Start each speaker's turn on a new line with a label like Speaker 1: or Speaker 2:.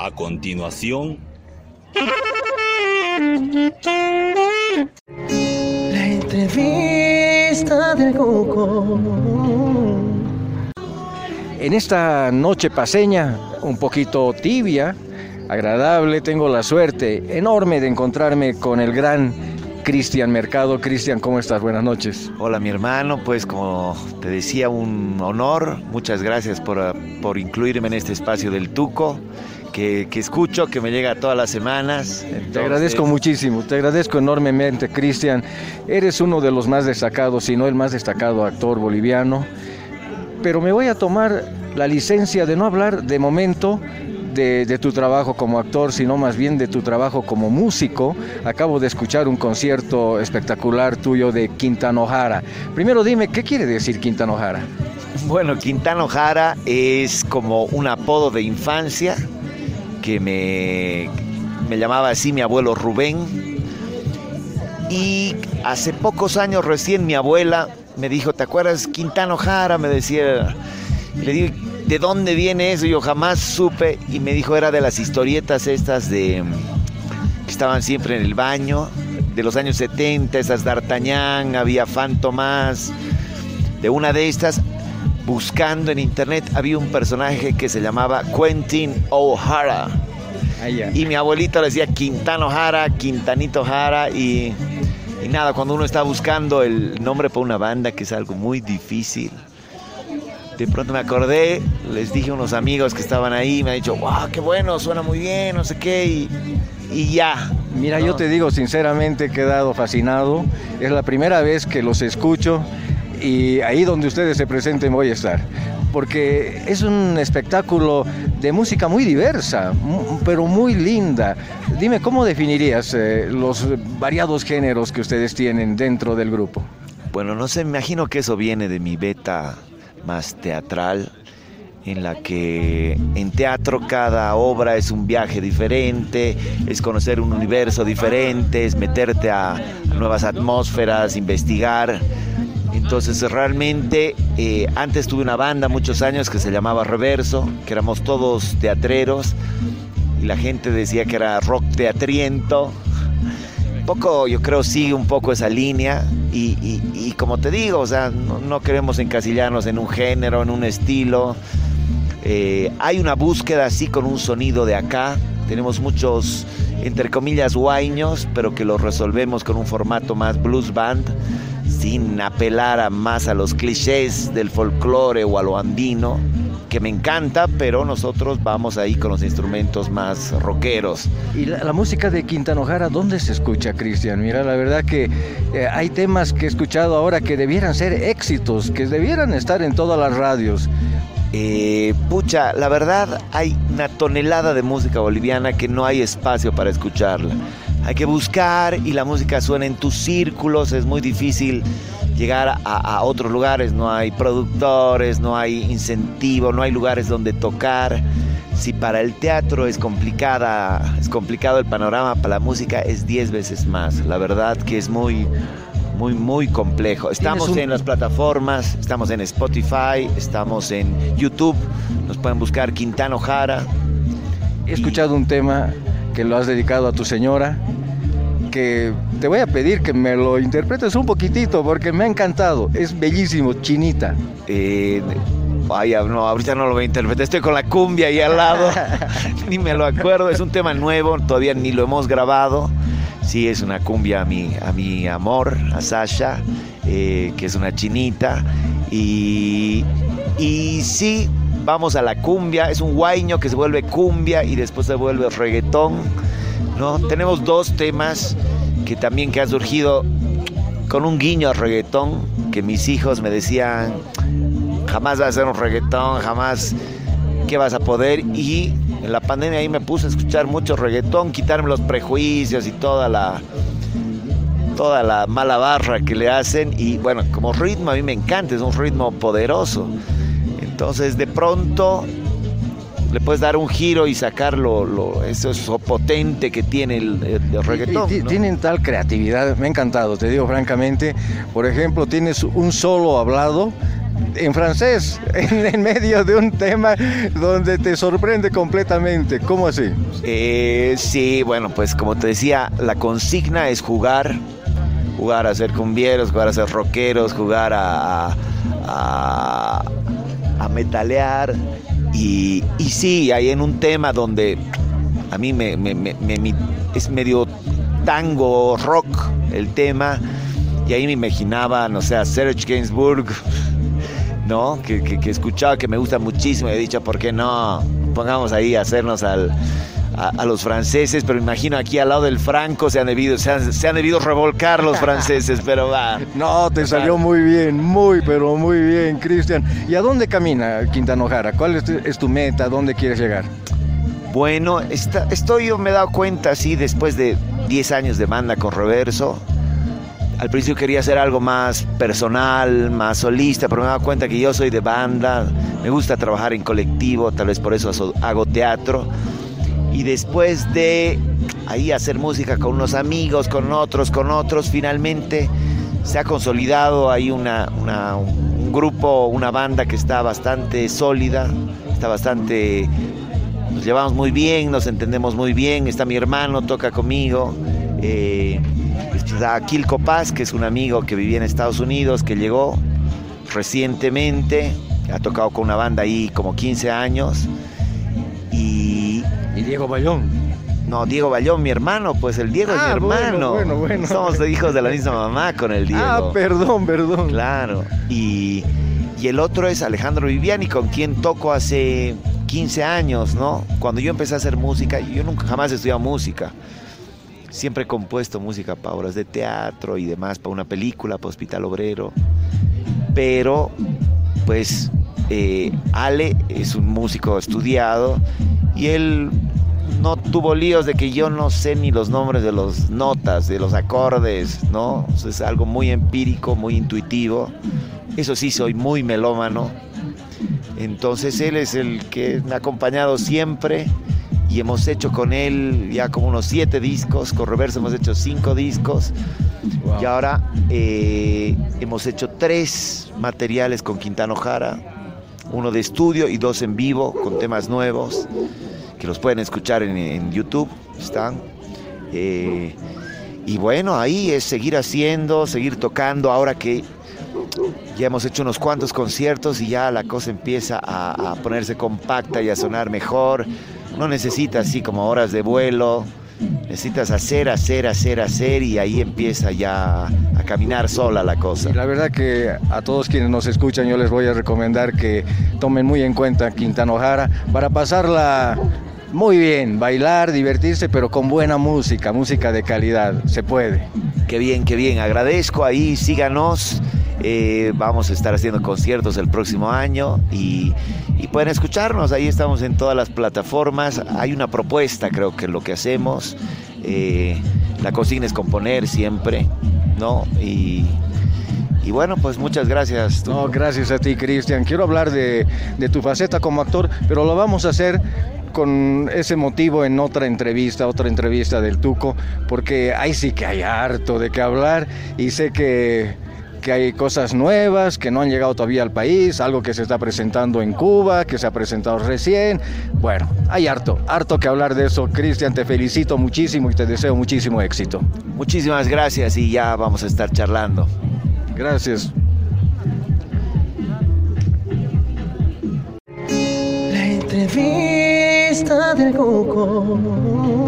Speaker 1: A continuación,
Speaker 2: La entrevista del Coco.
Speaker 3: En esta noche paseña, un poquito tibia, agradable, tengo la suerte enorme de encontrarme con el gran Cristian Mercado. Cristian, ¿cómo estás? Buenas noches.
Speaker 4: Hola mi hermano, pues como te decía, un honor. Muchas gracias por, por incluirme en este espacio del Tuco, que, que escucho, que me llega todas las semanas.
Speaker 3: Te agradezco muchísimo, te agradezco enormemente, Cristian. Eres uno de los más destacados, si no el más destacado actor boliviano. Pero me voy a tomar la licencia de no hablar de momento de, de tu trabajo como actor, sino más bien de tu trabajo como músico. Acabo de escuchar un concierto espectacular tuyo de Quintano Jara. Primero dime, ¿qué quiere decir Quintano Jara?
Speaker 4: Bueno, Quintano Jara es como un apodo de infancia que me, me llamaba así mi abuelo Rubén. Y hace pocos años recién mi abuela me dijo, ¿te acuerdas Quintano Jara? Me decía, le digo, ¿de dónde viene eso? Yo jamás supe y me dijo, era de las historietas estas de que estaban siempre en el baño, de los años 70, esas d'Artagnan, había Fantomas, de una de estas, buscando en internet, había un personaje que se llamaba Quentin O'Hara. Y mi abuelito le decía Quintano Jara, Quintanito Jara y, y nada, cuando uno está buscando el nombre para una banda, que es algo muy difícil, de pronto me acordé, les dije a unos amigos que estaban ahí, me han dicho, wow, qué bueno, suena muy bien, no sé qué, y, y ya.
Speaker 3: Mira,
Speaker 4: ¿no?
Speaker 3: yo te digo sinceramente, he quedado fascinado. Es la primera vez que los escucho y ahí donde ustedes se presenten voy a estar. Porque es un espectáculo de música muy diversa, pero muy linda. Dime, ¿cómo definirías eh, los variados géneros que ustedes tienen dentro del grupo?
Speaker 4: Bueno, no sé, me imagino que eso viene de mi beta más teatral, en la que en teatro cada obra es un viaje diferente, es conocer un universo diferente, es meterte a nuevas atmósferas, investigar. Entonces realmente eh, antes tuve una banda muchos años que se llamaba Reverso, que éramos todos teatreros y la gente decía que era rock teatriento poco, yo creo, sigue un poco esa línea y, y- y como te digo, o sea, no, no queremos encasillarnos en un género, en un estilo. Eh, hay una búsqueda así con un sonido de acá. Tenemos muchos, entre comillas, guaiños, pero que los resolvemos con un formato más blues band, sin apelar a más a los clichés del folclore o a lo andino, que me encanta, pero nosotros vamos ahí con los instrumentos más rockeros.
Speaker 3: Y la, la música de Quintano Jara, ¿dónde se escucha, Cristian? Mira, la verdad que eh, hay temas que he escuchado ahora que debieran ser éxitos, que debieran estar en todas las radios.
Speaker 4: Eh, pucha, la verdad hay una tonelada de música boliviana que no hay espacio para escucharla. Hay que buscar y la música suena en tus círculos, es muy difícil llegar a, a otros lugares, no hay productores, no hay incentivo, no hay lugares donde tocar. Si para el teatro es complicada, es complicado el panorama, para la música es 10 veces más. La verdad que es muy, muy, muy complejo. Estamos
Speaker 3: un-
Speaker 4: en las plataformas, estamos en Spotify, estamos en YouTube, nos pueden buscar Quintano Jara.
Speaker 3: He escuchado un tema que lo has dedicado a tu señora, que te voy a pedir que me lo interpretes un poquitito porque me ha encantado. Es bellísimo, chinita.
Speaker 4: Eh, vaya, no, ahorita no lo voy a interpretar, estoy con la cumbia ahí al lado, ni me lo acuerdo, es un tema nuevo, todavía ni lo hemos grabado. Sí, es una cumbia a mi, a mi amor, a Sasha, eh, que es una chinita. Y, y sí, vamos a la cumbia, es un guaiño que se vuelve cumbia y después se vuelve reggaetón. ¿No? Tenemos dos temas que también que han surgido con un guiño al reggaetón, que mis hijos me decían, jamás vas a hacer un reggaetón, jamás, ¿qué vas a poder? Y en la pandemia ahí me puse a escuchar mucho reggaetón, quitarme los prejuicios y toda la toda la mala barra que le hacen y bueno, como ritmo a mí me encanta, es un ritmo poderoso. Entonces de pronto le puedes dar un giro y sacar lo, lo- eso, potente que tiene el, el- reggaetón.
Speaker 3: Y ti-
Speaker 4: ¿no?
Speaker 3: Tienen tal creatividad, me ha encantado, te digo francamente. Por ejemplo, tienes un solo hablado en francés, en, medio de un tema donde te sorprende completamente. ¿Cómo así?
Speaker 4: Eh, sí, bueno, pues como te decía, la consigna es jugar, jugar a ser cumbieros, jugar a ser rockeros, jugar a, a, metalear. Y, sí, hay en un tema donde a mí me, es medio tango, rock el tema. Y ahí me imaginaba, no sé, a Serge Gainsbourg, ¿no? Que, que, escuchaba, que me gusta muchísimo. Y he dicho, ¿por qué no? Pongamos ahí a hacernos al, a, los franceses, pero imagino aquí al lado del Franco se han debido, se han, debido revolcar los franceses, pero va.
Speaker 3: No, te salió muy bien, muy, pero muy bien, Cristian. ¿Y a dónde camina Quintana Jara? ¿Cuál es tu, es tu meta? ¿Dónde quieres llegar?
Speaker 4: Bueno, estoy, yo me he dado cuenta, sí, después de 10 años de banda con Reverso. Al principio quería hacer algo más personal, más solista, pero me he dado cuenta que yo soy de banda, me gusta trabajar en colectivo, tal vez por eso hago teatro. Y después de ahí hacer música con unos amigos, con otros, con otros, finalmente se ha consolidado ahí una, un grupo, una banda que está bastante sólida, está bastante nos llevamos muy bien, nos entendemos muy bien. Está mi hermano, toca conmigo. Eh, está Kilko Paz, que es un amigo que vivía en Estados Unidos, que llegó recientemente. Ha tocado con una banda ahí como 15 años. Y,
Speaker 3: ¿Y Diego Bayón.
Speaker 4: No, Diego Bayón, mi hermano, pues el Diego es mi ah, hermano. Bueno, bueno, Somos hijos de la misma mamá con el Diego.
Speaker 3: Ah, perdón, perdón.
Speaker 4: Claro. Y, y el otro es Alejandro Viviani, con quien toco hace 15 años, ¿no? Cuando yo empecé a hacer música, yo nunca jamás he estudiado música. Siempre he compuesto música para obras de teatro y demás, para una película, para Hospital Obrero. Pero, pues, eh, Ale es un músico estudiado y él no tuvo líos de que yo no sé ni los nombres de las notas, de los acordes, ¿no? es algo muy empírico, muy intuitivo. Eso sí, soy muy melómano. Entonces él es el que me ha acompañado siempre y hemos hecho con él ya como unos siete discos, con Reverso hemos hecho cinco discos. Y ahora eh, hemos hecho tres materiales con Quintano Jara, uno de estudio y dos en vivo con temas nuevos que los pueden escuchar en, YouTube, están. Eh, y bueno, ahí es seguir haciendo, seguir tocando, ahora que ya hemos hecho unos cuantos conciertos y ya la cosa empieza a, ponerse compacta y a sonar mejor. No necesitas así como horas de vuelo, necesitas hacer, hacer, hacer, hacer y ahí empieza ya a caminar sola la cosa.
Speaker 3: la verdad que a todos quienes nos escuchan yo les voy a recomendar que tomen muy en cuenta Quintana Jara para pasarla muy bien, bailar, divertirse, pero con buena música, música de calidad, se puede.
Speaker 4: Qué bien, qué bien, agradezco ahí, síganos. Eh, vamos a estar haciendo conciertos el próximo año y, pueden escucharnos. Ahí estamos en todas las plataformas. Hay una propuesta, creo que lo que hacemos. Eh, la consigna es componer siempre, ¿no? Y, bueno, pues muchas gracias.
Speaker 3: No, gracias a ti, Cristian. Quiero hablar de, de tu faceta como actor, pero lo vamos a hacer con ese motivo en otra entrevista, otra entrevista del Tuco, porque ahí sí que hay harto de qué hablar y sé que que hay cosas nuevas que no han llegado todavía al país, algo que se está presentando en Cuba, que se ha presentado recién. Bueno, hay harto, harto que hablar de eso. Cristian, te felicito muchísimo y te deseo muchísimo éxito.
Speaker 4: Muchísimas gracias y ya vamos a estar charlando.
Speaker 3: Gracias.
Speaker 2: La entrevista del Coco.